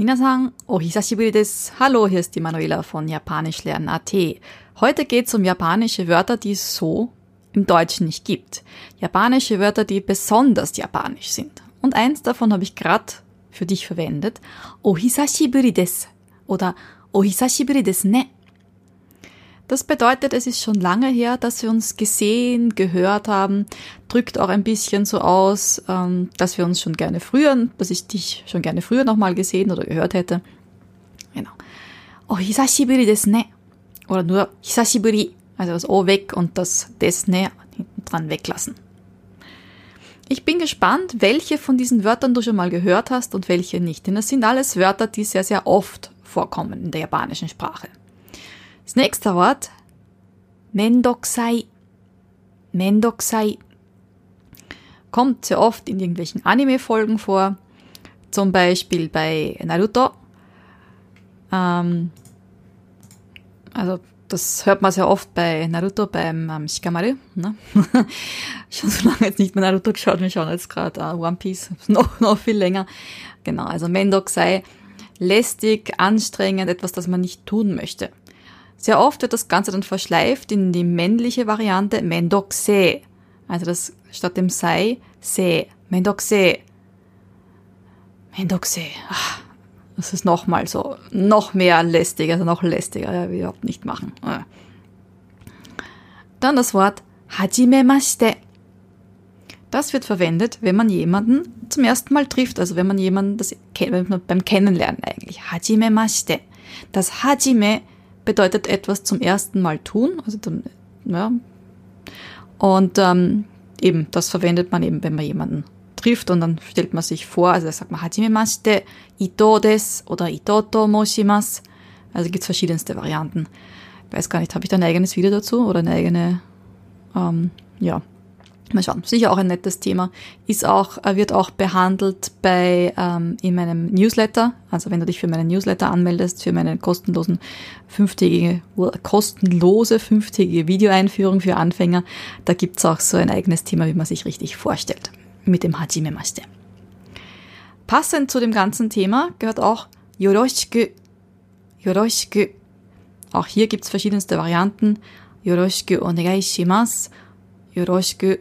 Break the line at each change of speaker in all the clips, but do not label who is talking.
Minasan, ohisashiburi desu. Hallo, hier ist die Manuela von Japanischlernen.at. Heute geht es um japanische Wörter, die es so im Deutschen nicht gibt. Japanische Wörter, die besonders japanisch sind. Und eins davon habe ich gerade für dich verwendet. Ohisashiburi desu oder Ohisashiburi desu ne. Das bedeutet, es ist schon lange her, dass wir uns gesehen, gehört haben, drückt auch ein bisschen so aus, ähm, dass wir uns schon gerne früher, dass ich dich schon gerne früher nochmal gesehen oder gehört hätte. Genau. Oh, hisashiburi desu ne. Oder nur hisashiburi, also das O weg und das desu ne hinten dran weglassen. Ich bin gespannt, welche von diesen Wörtern du schon mal gehört hast und welche nicht, denn das sind alles Wörter, die sehr, sehr oft vorkommen in der japanischen Sprache. Das nächste Wort, Mendokusai. Mendokusai. Kommt sehr oft in irgendwelchen Anime-Folgen vor. Zum Beispiel bei Naruto. Ähm, also das hört man sehr oft bei Naruto beim ähm, Shikamaru. Ne? Schon so lange jetzt nicht mehr Naruto geschaut, wir schauen jetzt gerade uh, One Piece, noch, noch viel länger. Genau, also Mendokusai, lästig, anstrengend, etwas, das man nicht tun möchte. Sehr oft wird das Ganze dann verschleift in die männliche Variante Mendokse. Also das statt dem Sei, Se. Mendokse. Mendokse. Ach, das ist nochmal so, noch mehr lästig, also noch lästiger, ja, überhaupt nicht machen. Dann das Wort Hajimemashite. Das wird verwendet, wenn man jemanden zum ersten Mal trifft, also wenn man jemanden das, beim Kennenlernen eigentlich. Hajimemashite. Das Hajime bedeutet etwas zum ersten Mal tun. Also dann, ja. Und ähm, eben, das verwendet man eben, wenn man jemanden trifft und dann stellt man sich vor, also da sagt man Hajimemashite, Ito des oder Ito to moshimasu. Also gibt's verschiedenste Varianten. Ich weiß gar nicht, habe ich da ein eigenes Video dazu oder eine eigene, ähm, ja, Mal schauen, sicher auch ein nettes Thema. Ist auch, äh, wird auch behandelt bei ähm, in meinem Newsletter. Also wenn du dich für meinen Newsletter anmeldest, für meine kostenlosen fünftägige, kostenlose fünftägige Videoeinführung für Anfänger, da gibt's auch so ein eigenes Thema, wie man sich richtig vorstellt. Mit dem Hajime Mashite. Passend zu dem ganzen Thema gehört auch Yoroshiku. Yoroshiku. Auch hier gibt's verschiedenste Varianten. Yoroshiku onegai shimasu. Yoroshiku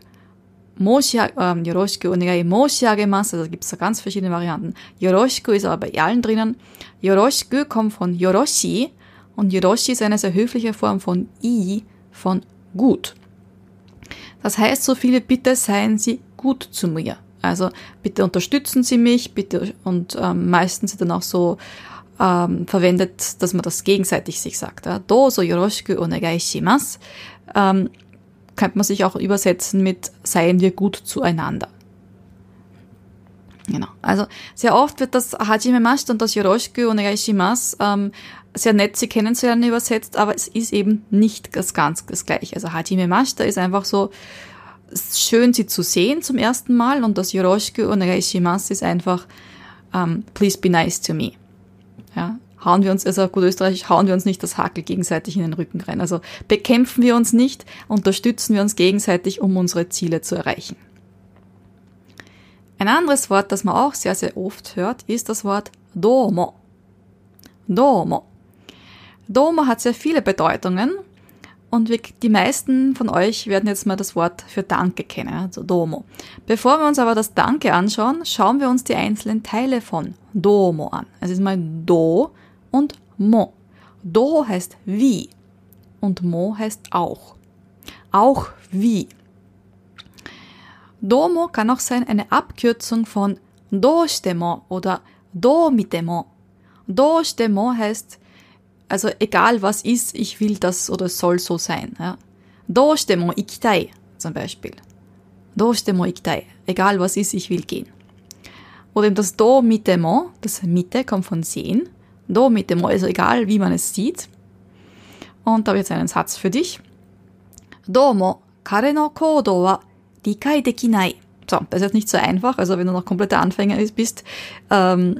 Ähm, Yoroshiku onegai moshiagemasu, also gibt es da ganz verschiedene Varianten. Yoroshiku ist aber bei allen drinnen. Yoroshiku kommt von Yoroshi und Yoroshi ist eine sehr höfliche Form von I, von gut. Das heißt so viele, bitte seien Sie gut zu mir. Also bitte unterstützen Sie mich, bitte und ähm, meistens dann auch so ähm, verwendet, dass man das gegenseitig sich sagt. Ja? Dozo yoroshiku onegai shimasu. Ähm, könnte man sich auch übersetzen mit seien wir gut zueinander. Genau. Also sehr oft wird das Hajime Mashita und das Yoroshiku Onegai Shimasu ähm, sehr nett sie kennenzulernen übersetzt, aber es ist eben nicht das ganz das gleiche. Also Hajime Mashita ist einfach so schön sie zu sehen zum ersten Mal und das Yoroshiku Onegai Shimasu ist einfach um, ähm, please be nice to me. Ja, hauen wir uns, also gut österreichisch, hauen wir uns nicht das Hakel gegenseitig in den Rücken rein. Also bekämpfen wir uns nicht, unterstützen wir uns gegenseitig, um unsere Ziele zu erreichen. Ein anderes Wort, das man auch sehr, sehr oft hört, ist das Wort Domo. Domo. Domo hat sehr viele Bedeutungen und die meisten von euch werden jetzt mal das Wort für Danke kennen, also Domo. Bevor wir uns aber das Danke anschauen, schauen wir uns die einzelnen Teile von Domo an. Es ist mal Do und Mo. Do heißt wie und Mo heißt auch. Auch wie. Domo kann auch sein eine Abkürzung von Doshitemo oder Domitemo. Doshitemo heißt, also egal was ist, ich will das oder soll so sein. Ja. Doshitemo ikitai zum Beispiel. Doshitemo ikitai. Egal was ist, ich will gehen. Oder eben das Do mitemo, das Mitte kommt von sehen. Do mitemo, also egal wie man es sieht. Und da habe ich jetzt einen Satz für dich. Domo, kare no kodo wa rikai dekinai. So, das ist jetzt nicht so einfach, also wenn du noch kompletter Anfänger bist, ähm,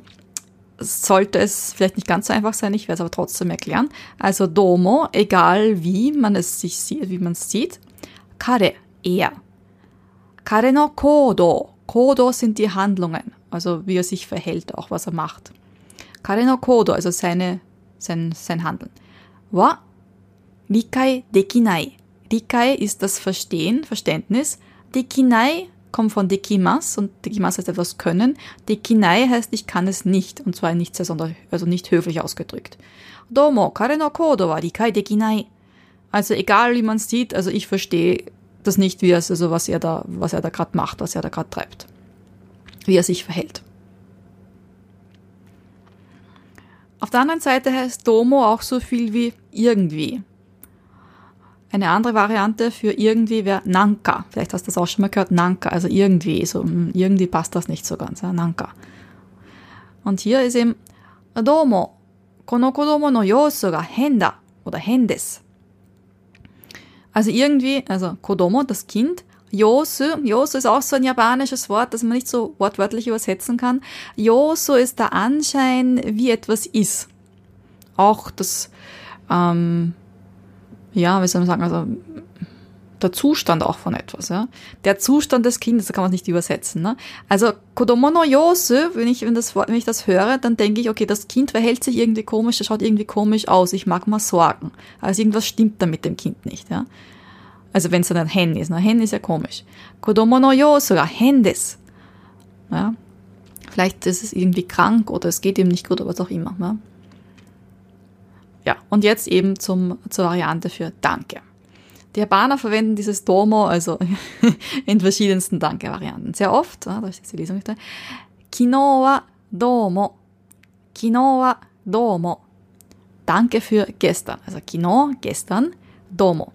sollte es vielleicht nicht ganz so einfach sein, ich werde es aber trotzdem erklären. Also Domo, egal wie man es sich sieht, wie man es sieht. Kare, er. Kare no Kodo. Kodo sind die Handlungen, also wie er sich verhält, auch was er macht. Kare no kodo, also seine, sein, sein Handeln. Wa rikai dekinai. Rikai ist das Verstehen, Verständnis. Dekinai kommt von dekimas und dekimas heißt etwas können. Dekinai heißt ich kann es nicht und zwar nicht sehr sonder, also nicht höflich ausgedrückt. Domo kare no kodo wa rikai dekinai. Also egal wie man es sieht, also ich verstehe das nicht, wie es, also was er da, was er da gerade macht, was er da gerade treibt. Wie er sich verhält. Auf der anderen Seite heißt Domo auch so viel wie irgendwie. Eine andere Variante für irgendwie wäre Nanka. Vielleicht hast du das auch schon mal gehört, Nanka, also irgendwie, so hm, irgendwie passt das nicht so ganz, ja, Nanka. Und hier ist eben Domo, kono kodomo no yosu ga hen da oder hen des. Also irgendwie, also Kodomo, das Kind, Yosu, Yosu ist auch so ein japanisches Wort, das man nicht so wortwörtlich übersetzen kann. Yosu ist der Anschein, wie etwas ist. Auch das, ähm, ja, wie soll man sagen, also der Zustand auch von etwas, ja. Der Zustand des Kindes, da kann man es nicht übersetzen, ne? Also, Kodomo no Yosu, wenn ich, wenn, das, wenn ich das höre, dann denke ich, okay, das Kind verhält sich irgendwie komisch, das schaut irgendwie komisch aus, ich mag mal sorgen. Also irgendwas stimmt da mit dem Kind nicht, ja. Also wenn es dann Hen ist. Ne? Hen ist ja komisch. Kodomo no yosu ga hen des. Ja? Vielleicht ist es irgendwie krank oder es geht ihm nicht gut oder was auch immer. Ne? Ja, und jetzt eben zum, zur Variante für Danke. Die Japaner verwenden dieses Domo also in verschiedensten Danke-Varianten. Sehr oft, da ist jetzt die Lesung nicht da. Kino wa domo. Kino wa domo. Danke für gestern. Also Kino, gestern, domo.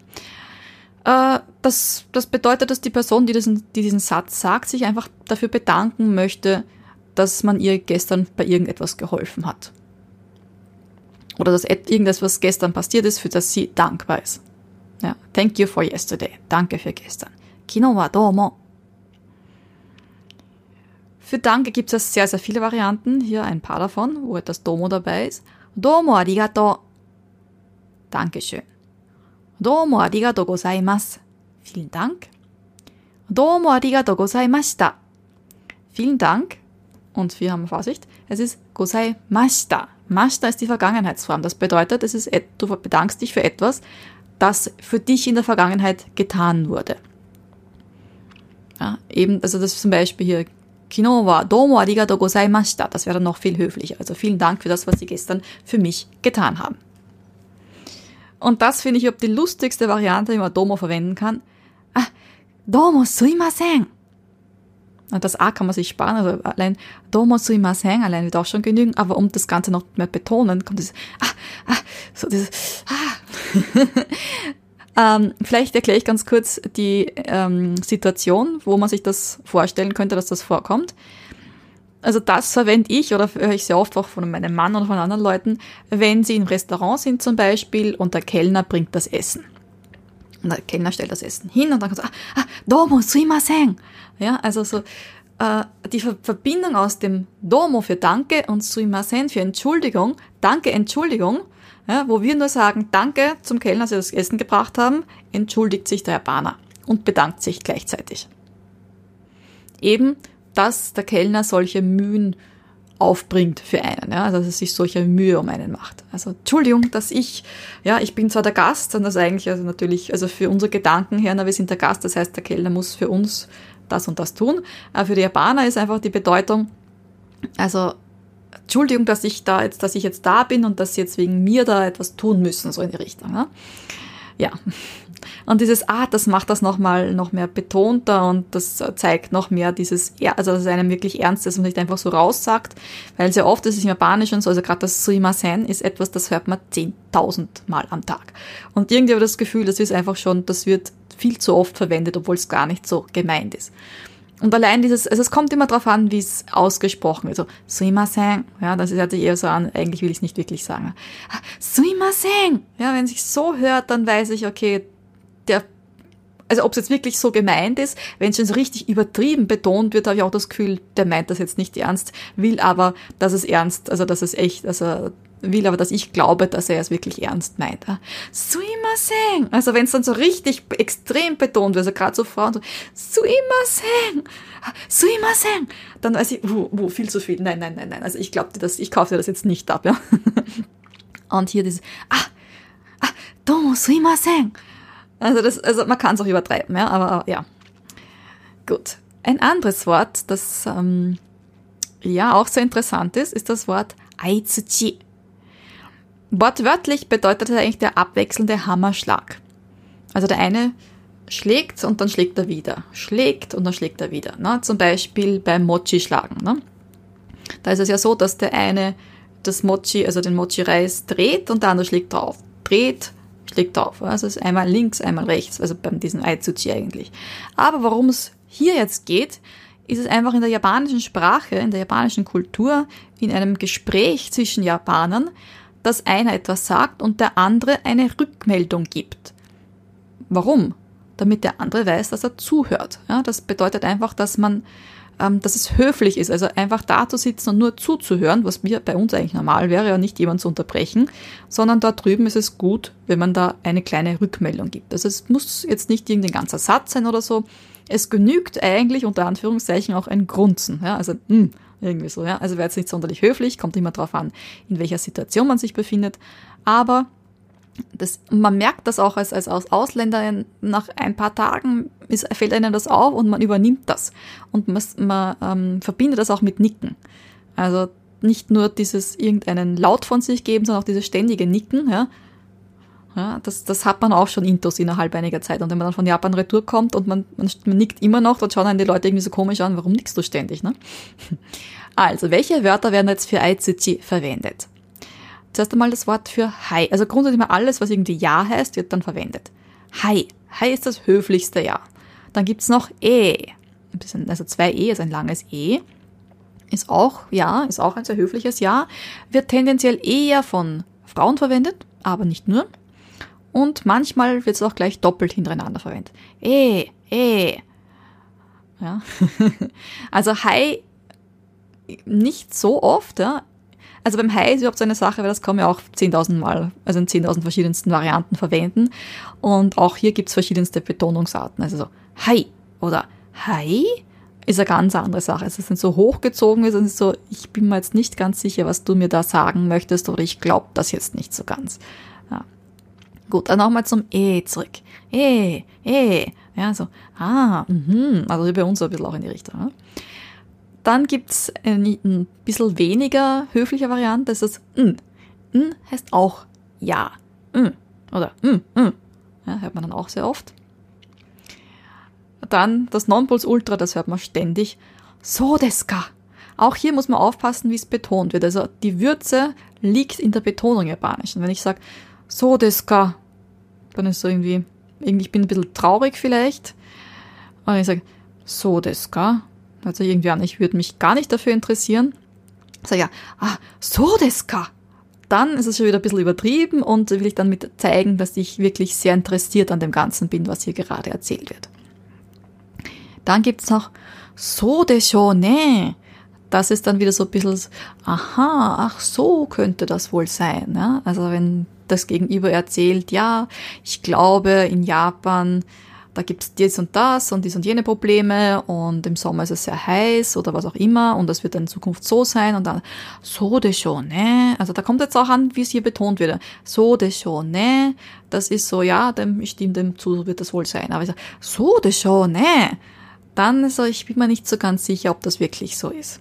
Äh, das, das bedeutet, dass die Person, die diesen, die diesen Satz sagt, sich einfach dafür bedanken möchte, dass man ihr gestern bei irgendetwas geholfen hat. Oder dass irgendetwas, was gestern passiert ist, für das sie dankbar ist. Ja, thank you for yesterday. Danke für gestern. Kino wa domo. Für Danke gibt es sehr, sehr viele Varianten. Hier ein paar davon, wo etwas Domo dabei ist. Domo arigato. Dankeschön. Domo arigato gozaimasu. Vielen Dank. Domo arigato gozaimashita. Vielen Dank. Und wir haben Vorsicht. Es ist gozaimashita. Mashita ist die Vergangenheitsform. Das bedeutet, es ist, du bedankst dich für etwas, das für dich in der Vergangenheit getan wurde. Ja, eben, also das ist zum Beispiel hier Kino wa domo arigato gozaimashita. Das wäre noch viel höflicher. Also vielen Dank für das, was Sie gestern für mich getan haben. Und das finde ich ob die lustigste Variante, wie man Domo verwenden kann. Ah, Domo suimasen. Und das A kann man sich sparen, also allein Domo suimasen, allein wird auch schon genügen, aber um das Ganze noch mehr betonen, kommt dieses ah, ah, so dieses ah. ähm, vielleicht erkläre ich ganz kurz die ähm, Situation, wo man sich das vorstellen könnte, dass das vorkommt. Also das verwende ich oder höre ich sehr oft auch von meinem Mann oder von anderen Leuten, wenn sie im Restaurant sind zum Beispiel und der Kellner bringt das Essen. Und der Kellner stellt das Essen hin und dann kann so, ah, ah, domo suimasen. Ja, also so, äh, die Verbindung aus dem Domo für Danke und suimasen für Entschuldigung, Danke, Entschuldigung, ja, wo wir nur sagen, Danke zum Kellner, dass sie das Essen gebracht haben, entschuldigt sich der Japaner und bedankt sich gleichzeitig. Eben dass der Kellner solche Mühen aufbringt für einen, ja, also dass er sich solche Mühe um einen macht. Also Entschuldigung, dass ich, ja, ich bin zwar der Gast, und das eigentlich also natürlich, also für unsere Gedanken her, na, wir sind der Gast, das heißt, der Kellner muss für uns das und das tun. Aber für die Japaner ist einfach die Bedeutung, also Entschuldigung, dass ich da jetzt, dass ich jetzt da bin und dass sie jetzt wegen mir da etwas tun müssen, so in die Richtung. Ja, ja. Und dieses Ah, das macht das nochmal noch mehr betonter und das zeigt noch mehr dieses, also dass es einem wirklich ernst ist und nicht einfach so raussagt, weil sehr oft ist es im Japanischen so, also gerade das Suimasen ist etwas, das hört man 10.000 Mal am Tag. Und irgendwie habe ich das Gefühl, das ist einfach schon, das wird viel zu oft verwendet, obwohl es gar nicht so gemeint ist. Und allein dieses, also es kommt immer darauf an, wie es ausgesprochen wird. So, suimasen, ja, das hört sich eher so an, eigentlich will ich es nicht wirklich sagen. Ah, suimasen! Ja, wenn es sich so hört, dann weiß ich, okay, also ob es jetzt wirklich so gemeint ist, wenn es schon so richtig übertrieben betont wird, habe ich auch das Gefühl, der meint das jetzt nicht ernst, will aber, dass es ernst, also dass es echt, also will aber, dass ich glaube, dass er es wirklich ernst meint. Suimasen! Also wenn es dann so richtig extrem betont wird, also gerade so Frauen so, Suimasen! ah, suimasen, dann weiß ich, uh, uh, viel zu viel. Nein, nein, nein, nein. Also ich glaube dir das, ich kaufe dir das jetzt nicht ab, ja. Und hier dieses, ah, ah, domo suimasen. Also das, also man kann es auch übertreiben, ja, aber ja. Gut. Ein anderes Wort, das ähm, ja auch sehr interessant ist, ist das Wort Aizuchi. Wortwörtlich bedeutet das eigentlich der abwechselnde Hammerschlag. Also der eine schlägt und dann schlägt er wieder, schlägt und dann schlägt er wieder. Ne? Zum Beispiel beim Mochi schlagen. Ne? Da ist es ja so, dass der eine das Mochi, also den Mochi-Reis dreht und der andere schlägt drauf. Dreht, schlägt drauf. Also es ist einmal links, einmal rechts, also beim diesem Aizuchi eigentlich. Aber worum es hier jetzt geht, ist es einfach in der japanischen Sprache, in der japanischen Kultur, in einem Gespräch zwischen Japanern, dass einer etwas sagt und der andere eine Rückmeldung gibt. Warum? Damit der andere weiß, dass er zuhört. Ja, das bedeutet einfach, dass man, dass es höflich ist, also einfach da zu sitzen und nur zuzuhören, was mir bei uns eigentlich normal wäre, ja nicht jemand zu unterbrechen, sondern da drüben ist es gut, wenn man da eine kleine Rückmeldung gibt. Also es muss jetzt nicht irgendein ganzer Satz sein oder so, es genügt eigentlich unter Anführungszeichen auch ein Grunzen. Ja? Also mh, hm, irgendwie so. Ja? Also wäre jetzt nicht sonderlich höflich, kommt immer darauf an, in welcher Situation man sich befindet. Aber das, man merkt das auch als, als Ausländer nach ein paar Tagen ist, fällt einem das auf und man übernimmt das. Und man, man ähm, verbindet das auch mit Nicken. Also nicht nur dieses irgendeinen Laut von sich geben, sondern auch dieses ständige Nicken. Ja? Ja, das, das hat man auch schon intus innerhalb einiger Zeit. Und wenn man dann von Japan retour kommt und man, man, man nickt immer noch, dann schauen einen die Leute irgendwie so komisch an, warum nickst du ständig? Ne? Also, welche Wörter werden jetzt für Aizuchi verwendet? Zuerst einmal das Wort für Hi. Also grundsätzlich mal alles, was irgendwie Ja heißt, wird dann verwendet. Hi. Hi ist das höflichste Ja. Dann gibt's noch E. Also zwei E, also ein langes E. Ist auch Ja, ist auch ein sehr höfliches Ja. Wird tendenziell eher von Frauen verwendet, aber nicht nur und manchmal wird es auch gleich doppelt hintereinander verwendet. Eh, eh. Ja. also Hi nicht so oft, ja. Also beim Hi ist überhaupt so eine Sache, weil das kann man ja auch 10.000 Mal, also in 10.000 verschiedensten Varianten verwenden. Und auch hier gibt es verschiedenste Betonungsarten. Also so Hi oder Hi ist eine ganz andere Sache. Also es sind so hochgezogen und ist so, ich bin mir jetzt nicht ganz sicher, was du mir da sagen möchtest oder ich glaube das jetzt nicht so ganz. Gut, dann nochmal zum E zurück. E, E. Ja, so, ah, mhm. Also bei uns so ein bisschen auch in die Richtung. Ja. Dann gibt's ein, ein bisschen weniger höfliche Variante, das ist N. N heißt auch Ja. N. Oder N, N. Ja, hört man dann auch sehr oft. Dann das Nonplusultra, das hört man ständig. So deska. Auch hier muss man aufpassen, wie es betont wird. Also die Würze liegt in der Betonung japanischen. Wenn ich sage, so deska, dann ist so irgendwie, irgendwie, ich bin ein bisschen traurig vielleicht. Und ich sage, so das, ka? Sich irgendwie an, ich würde mich gar nicht dafür interessieren. Sage ja, ah, so das, ka? Dann ist es schon wieder ein bisschen übertrieben und will ich dann mit zeigen, dass ich wirklich sehr interessiert an dem Ganzen bin, was hier gerade erzählt wird. Dann gibt's noch so de ne. Das ist dann wieder so ein bisschen, aha, ach so könnte das wohl sein. Ja? Also wenn das Gegenüber erzählt, ja, ich glaube, in Japan, da gibt es dies und das und dies und jene Probleme und im Sommer ist es sehr heiß oder was auch immer und das wird dann in Zukunft so sein und dann so de schon, ne? Also da kommt jetzt auch an, wie es hier betont wird. So de schon, ne? Das ist so, ja, dem, ich stimme dem zu, wird das wohl sein. Aber ich sage, so de schon, ne? Dann ist so, ich bin mir nicht so ganz sicher, ob das wirklich so ist.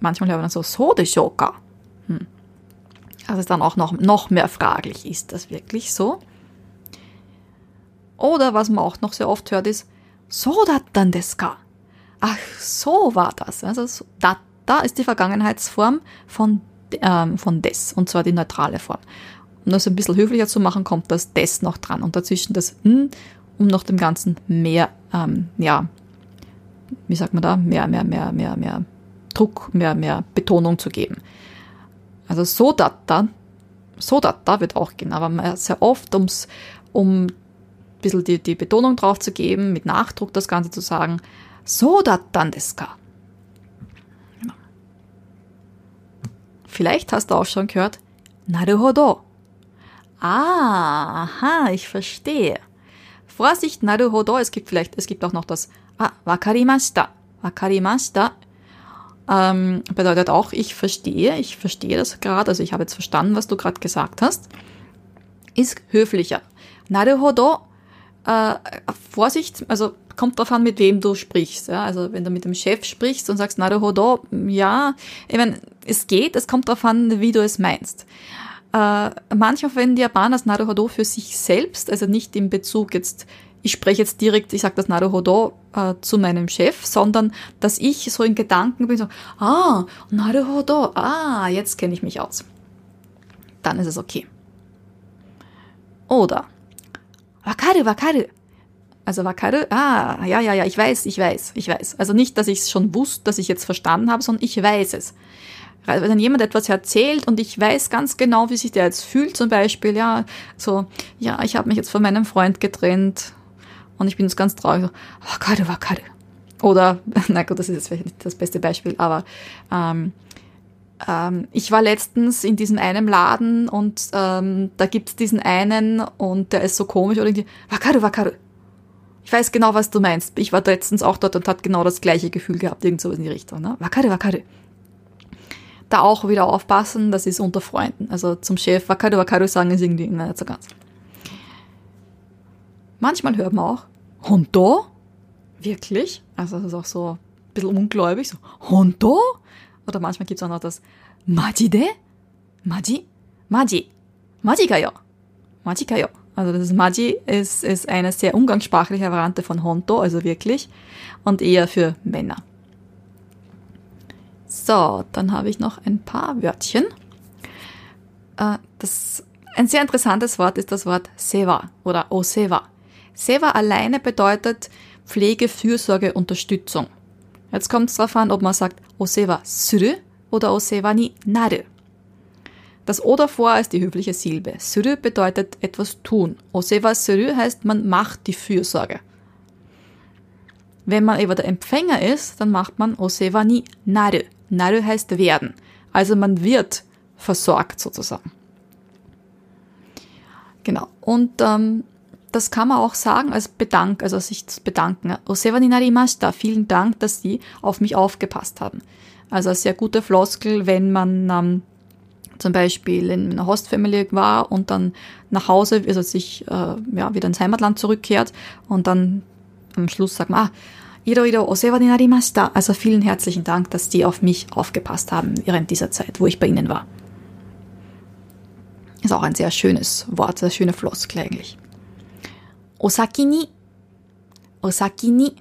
Manchmal hört man so, so de shoka. Hm dass es dann auch noch, noch mehr fraglich ist. Das wirklich so? Oder was man auch noch sehr oft hört, ist so datten desu ka. Ach, so war das. Also datta ist die Vergangenheitsform von, ähm, von des, und zwar die neutrale Form. Um das ein bisschen höflicher zu machen, kommt das des noch dran und dazwischen das n, um noch dem Ganzen mehr, ähm, ja, wie sagt man da, mehr, mehr, mehr, mehr, mehr Druck, mehr, mehr Betonung zu geben. Also so Sodata, Sodata wird auch gehen, aber sehr oft, ums, um bisschen die, die Betonung drauf zu geben, mit Nachdruck das Ganze zu sagen, Sodatan desu ka. Genau. Vielleicht hast du auch schon gehört, Naruhodo. Ah, aha, ich verstehe. Vorsicht, Naruhodo, es gibt vielleicht, es gibt auch noch das Ah, wakarimashita. wakarimashita ähm, bedeutet auch, ich verstehe, ich verstehe das gerade, also ich habe jetzt verstanden, was du gerade gesagt hast, ist höflicher. Naruhodo, äh, Vorsicht, also kommt drauf an, mit wem du sprichst. Ja? Also wenn du mit dem Chef sprichst und sagst, Naruhodo, ja, ich meine, es geht, es kommt drauf an, wie du es meinst. Äh, manchmal verwenden die Japaner das Naruhodo für sich selbst, also nicht in Bezug jetzt, ich spreche jetzt direkt, ich sage das Naruhodo äh, zu meinem Chef, sondern dass ich so in Gedanken bin, so, ah, Naruhodo, ah, jetzt kenne ich mich aus. Dann ist es okay. Oder, wakaru, wakaru. Also wakaru, ah, ja, ja, ja, ich weiß, ich weiß, ich weiß. Also nicht, dass ich es schon wusste, dass ich jetzt verstanden habe, sondern ich weiß es wenn jemand etwas erzählt und ich weiß ganz genau, wie sich der jetzt fühlt, zum Beispiel, ja, so, ja, ich habe mich jetzt von meinem Freund getrennt und ich bin jetzt ganz traurig, so, wakare, wakare. Oder, na gut, das ist jetzt vielleicht nicht das beste Beispiel, aber ähm, ähm, ich war letztens in diesem einen Laden und ähm, da gibt's diesen einen und der ist so komisch oder irgendwie, wakare, wakare. Ich weiß genau, was du meinst. Ich war letztens auch dort und hat genau das gleiche Gefühl gehabt, irgend sowas in die Richtung. Ne? Wakare, wakare da auch wieder aufpassen, das ist unter Freunden. Also zum Chef Wakaru Wakaru sagen ist irgendwie nicht so ganz. Manchmal hört man auch Hondo? Wirklich? Also das ist auch so ein bisschen ungläubig, so Hondo? Oder manchmal gibt es auch noch das Majide? Maji? Maji? Maji kayo? Maji kayo? Also das Maji ist, ist eine sehr umgangssprachliche Variante von Honto, also wirklich, und eher für Männer. So, dann habe ich noch ein paar Wörtchen. Äh, das, ein sehr interessantes Wort ist das Wort Seva oder Oseva. Seva alleine bedeutet Pflege, Fürsorge, Unterstützung. Jetzt kommt es darauf an, ob man sagt Oseva suru oder Oseva ni naru. Das O davor ist die höfliche Silbe. Suru bedeutet etwas tun. Oseva suru heißt, man macht die Fürsorge. Wenn man aber der Empfänger ist, dann macht man Oseva ni naru. Naru heißt werden. Also man wird versorgt sozusagen. Genau. Und ähm, das kann man auch sagen als Bedank, also sich bedanken. Osewa ni narimashita. Vielen Dank, dass Sie auf mich aufgepasst haben. Also eine sehr gute Floskel, wenn man ähm, zum Beispiel in einer Hostfamilie war und dann nach Hause, also sich äh, ja, wieder ins Heimatland zurückkehrt und dann am Schluss sagt man, ah, Iroiro osewa ni narimashita. Also vielen herzlichen Dank, dass die auf mich aufgepasst haben während dieser Zeit, wo ich bei Ihnen war. Ist auch ein sehr schönes Wort, sehr schöne Floskel eigentlich. Osaki ni. Osaki ni.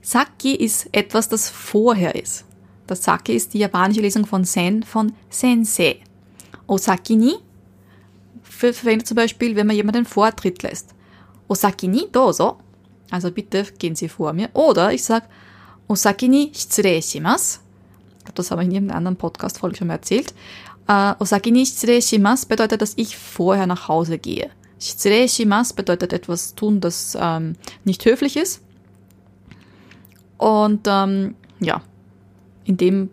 Saki ist etwas, das vorher ist. Das Saki ist die japanische Lesung von Sen von Sensei. Osaki ni verwendet zum Beispiel, wenn man jemanden Vortritt lässt. Osaki ni dozo also bitte gehen Sie vor mir. Oder ich sage, Osaki ni shitsurei shimasu. Das habe ich in irgendeiner anderen Podcast-Folge schon mal erzählt. Uh, Osaki ni shitsurei shimasu bedeutet, dass ich vorher nach Hause gehe. Shimasu bedeutet etwas tun, das ähm, nicht höflich ist. Und ähm, ja, indem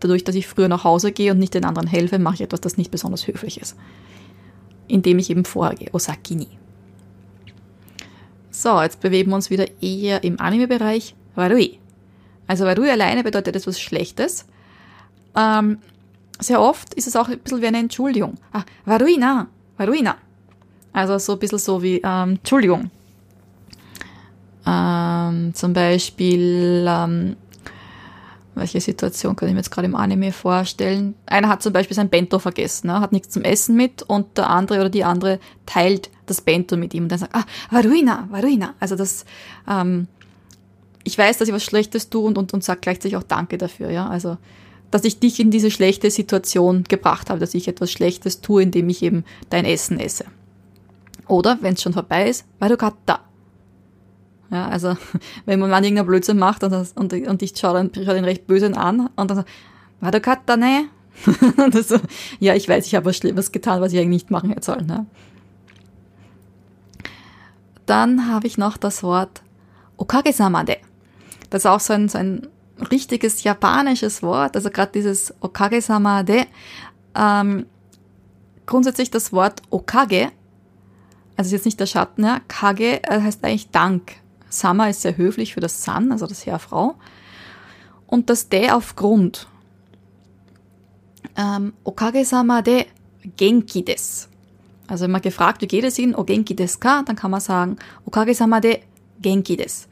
dadurch, dass ich früher nach Hause gehe und nicht den anderen helfe, mache ich etwas, das nicht besonders höflich ist. Indem ich eben vorher gehe. Osaki ni. So, jetzt bewegen wir uns wieder eher im Anime-Bereich. Warui. Also Warui alleine bedeutet etwas Schlechtes. Ähm, sehr oft ist es auch ein bisschen wie eine Entschuldigung. Ah, Waruina, Waruina. Also so ein bisschen so wie ähm, Entschuldigung. Ähm, zum Beispiel, ähm, welche Situation kann ich mir jetzt gerade im Anime vorstellen? Einer hat zum Beispiel sein Bento vergessen, ne? hat nichts zum Essen mit und der andere oder die andere teilt das Bento mit ihm und dann sagt, ah, Varuina, Varuina. Also das, ähm, ich weiß, dass ich was Schlechtes tue und, und, und sage gleichzeitig auch Danke dafür, ja. Also, dass ich dich in diese schlechte Situation gebracht habe, dass ich etwas Schlechtes tue, indem ich eben dein Essen esse. Oder, wenn es schon vorbei ist, Varukata. Ja, also, wenn man mal irgendeinen Blödsinn macht und, das, und, und ich schaue dann, schau den recht böse an und dann so, Varukata, ne? so, ja, ich weiß, ich habe was Schlimmes getan, was ich eigentlich nicht machen hätte sollen. Ne? Dann habe ich noch das Wort Okagesamade. Das ist auch so ein, so ein richtiges japanisches Wort. Also gerade dieses Okagesamade. Ähm, grundsätzlich das Wort Okage, also jetzt nicht der Schatten, ja, Kage äh, heißt eigentlich Dank. Sama ist sehr höflich für das San, also das Herr, Frau. und das de aufgrund. Ähm, Okage-sama de genki des. Also wenn man gefragt, wie geht es Ihnen, o genki desu ka, dann kann man sagen, Okage-sama de genki des.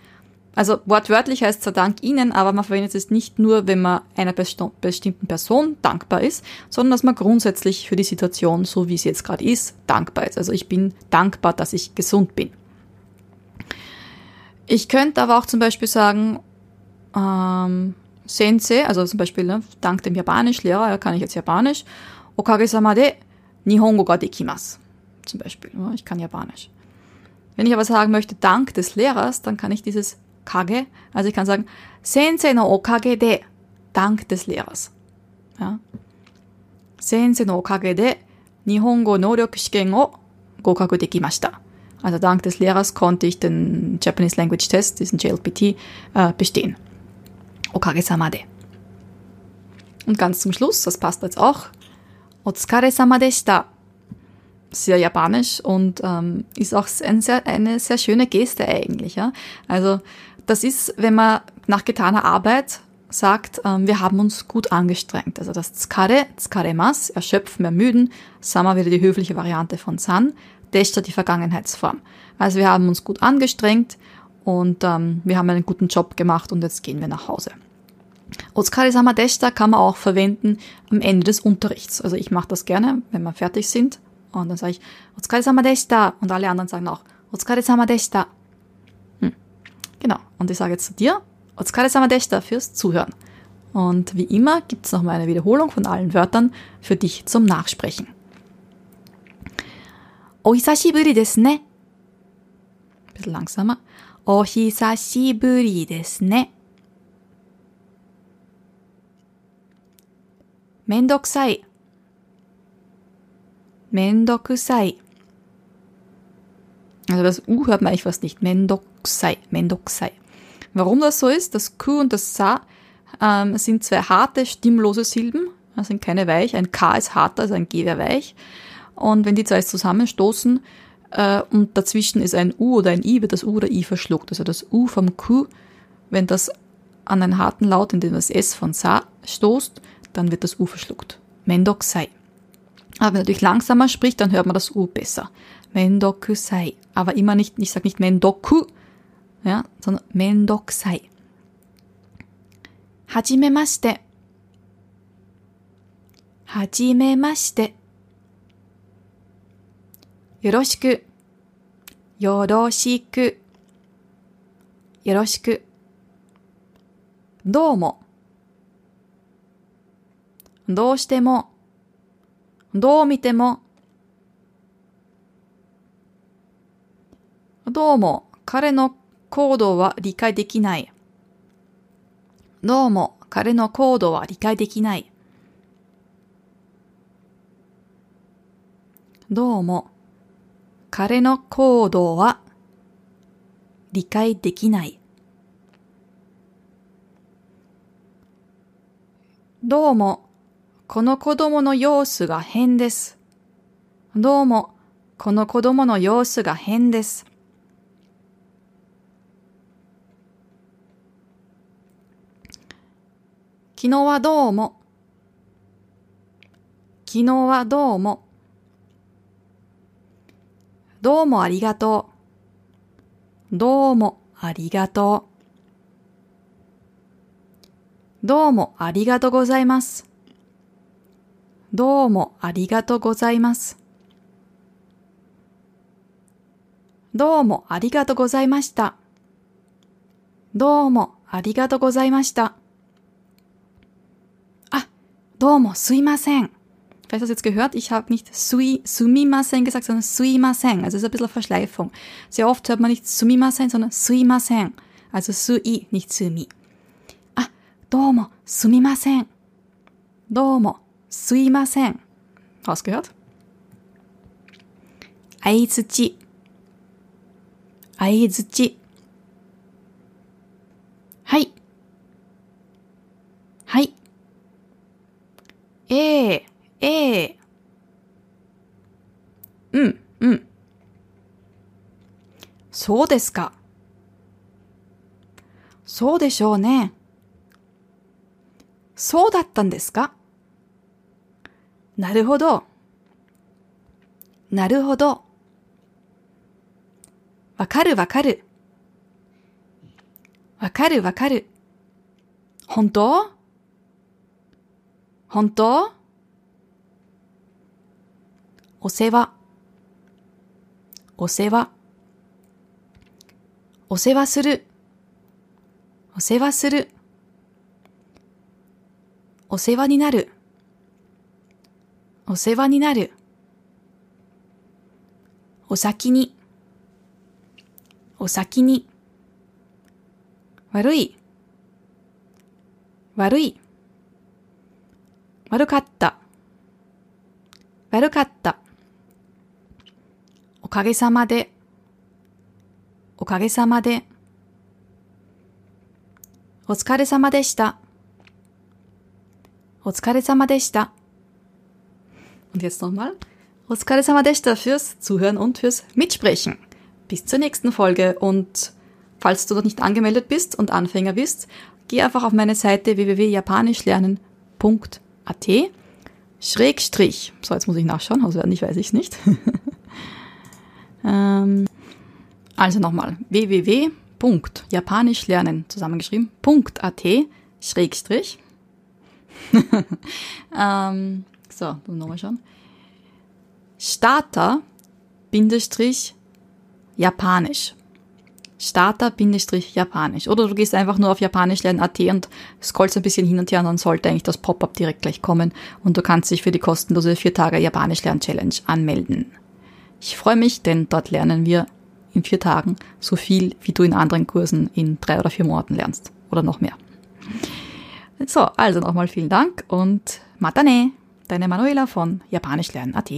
Also wortwörtlich heißt es Dank Ihnen, aber man verwendet es nicht nur, wenn man einer bestimmten Person dankbar ist, sondern dass man grundsätzlich für die Situation, so wie es jetzt gerade ist, dankbar ist. Also ich bin dankbar, dass ich gesund bin. Ich könnte aber auch zum Beispiel sagen, ähm, Sensei, also zum Beispiel ne, dank dem Japanischlehrer ja, kann ich jetzt Japanisch. Okage-sama de Nihongo ga dekimasu. Zum Beispiel, ja, ich kann Japanisch. Wenn ich aber sagen möchte, dank des Lehrers, dann kann ich dieses Kage, also ich kann sagen, Sensei no okage de, dank des Lehrers. Ja. Sensei no okage de Nihongo Shiken o gokaku dekimashita. Also dank des Lehrers konnte ich den Japanese Language Test, diesen JLPT, äh, bestehen. Okage-sama de. Und ganz zum Schluss, das passt jetzt auch, Otsukare-sama deshita. Sehr japanisch und ähm, ist auch ein sehr, eine sehr schöne Geste eigentlich. Ja? Also das ist, wenn man nach getaner Arbeit sagt, ähm, wir haben uns gut angestrengt. Also das Tskare, Tskaremas, erschöpfen, ermüden, Sama wieder die höfliche Variante von San, Deshta die Vergangenheitsform. Also wir haben uns gut angestrengt und ähm, wir haben einen guten Job gemacht und jetzt gehen wir nach Hause. Otsukare Sama Deshta kann man auch verwenden am Ende des Unterrichts. Also ich mache das gerne, wenn wir fertig sind. Und dann sage ich Otsukare Sama Deshta und alle anderen sagen auch Otsukare Sama Deshta. Hm. Genau. Und ich sage jetzt zu dir Otsukare Sama Deshta fürs Zuhören. Und wie immer gibt es nochmal eine Wiederholung von allen Wörtern für dich zum Nachsprechen. Ohisashiburi desu. Bisschen langsamer. Ohisashiburi desu ne. め mendokusai. Also das U hört man eigentlich fast nicht. Mendokusai, mendokusai. Warum das so ist, das Q und das Sa ähm, sind zwei harte, stimmlose Silben. Das sind keine weich. Ein K ist harter, also ein G wäre weich. Und wenn die zwei zusammenstoßen äh, und dazwischen ist ein U oder ein I, wird das U oder I verschluckt. Also das U vom Q, wenn das an einen harten Laut, in dem das S von Sa stoßt, dann wird das U verschluckt. Mendokusai. Aber wenn man natürlich langsamer spricht, dann hört man das U besser. Mendokusai. Aber immer nicht, ich sage nicht Mendoku, ja, sondern Mendokusai. Hajimemashite. Hajimemashite. Yoroshiku. Yoroshiku. Yoroshiku. どうも。どうしても、どう見ても、どうも彼の行動は理解できない。どうも彼の行動は理解できない。どうも彼の行動は理解できない。どうもこの子供の様子が変です。どうも、この子供の様子が変です。昨日はどうも。昨日はどうも。どうもありがとう。どうもありがとう。どうもありがとうございます。どうもありがとうございます。どうもありがとうございました。どうもありがとうございました。あ、どうもすいません。Vielleicht hast du jetzt gehört, ich habe nicht sui, sumimasen gesagt, sondern suimasen. Also es ist ein bisschen Verschleifung. Sehr oft hört man nicht sumimasen, sondern suimasen. Also sui, nicht sumi. Ah, どうもすいません。Ausgehört? 相づち。相づち。はい。はい。ええ、ええ。うん、うん。そうですか。そうでしょうね。そうだったんですか？なるほど。なるほど。わかるわかる。わかるわかる。本当？本当？お世話。お世話。お世話する。お世話する。お世話になる。お世話になる。お先に。お先に。悪い。悪い。悪かった。悪かった。おかげさまで。おかげさまで。お疲れ様でした。お疲れ様でした。Und jetzt nochmal. Oskar Samadeshta fürs Zuhören und fürs Mitsprechen. Bis zur nächsten Folge und falls du noch nicht angemeldet bist und Anfänger bist, geh einfach auf meine Seite www.japanischlernen.at Schrägstrich. So, jetzt muss ich nachschauen, auswendig weiß ich nicht. ähm, also nochmal, www.japanischlernen zusammengeschrieben.at Schrägstrich. ähm, so, nochmal schauen. Starter Bindestrich Japanisch. Starter-Japanisch. Oder du gehst einfach nur auf japanischlernen.at und scrollst ein bisschen hin und her und dann sollte eigentlich das Pop-up direkt gleich kommen und du kannst dich für die kostenlose 4 Tage Japanisch lernen Challenge anmelden. Ich freue mich, denn dort lernen wir in vier Tagen so viel, wie du in anderen Kursen in drei oder vier Monaten lernst. Oder noch mehr. So, also nochmal vielen Dank und Matane, Deine Manuela von japanischlernen.at.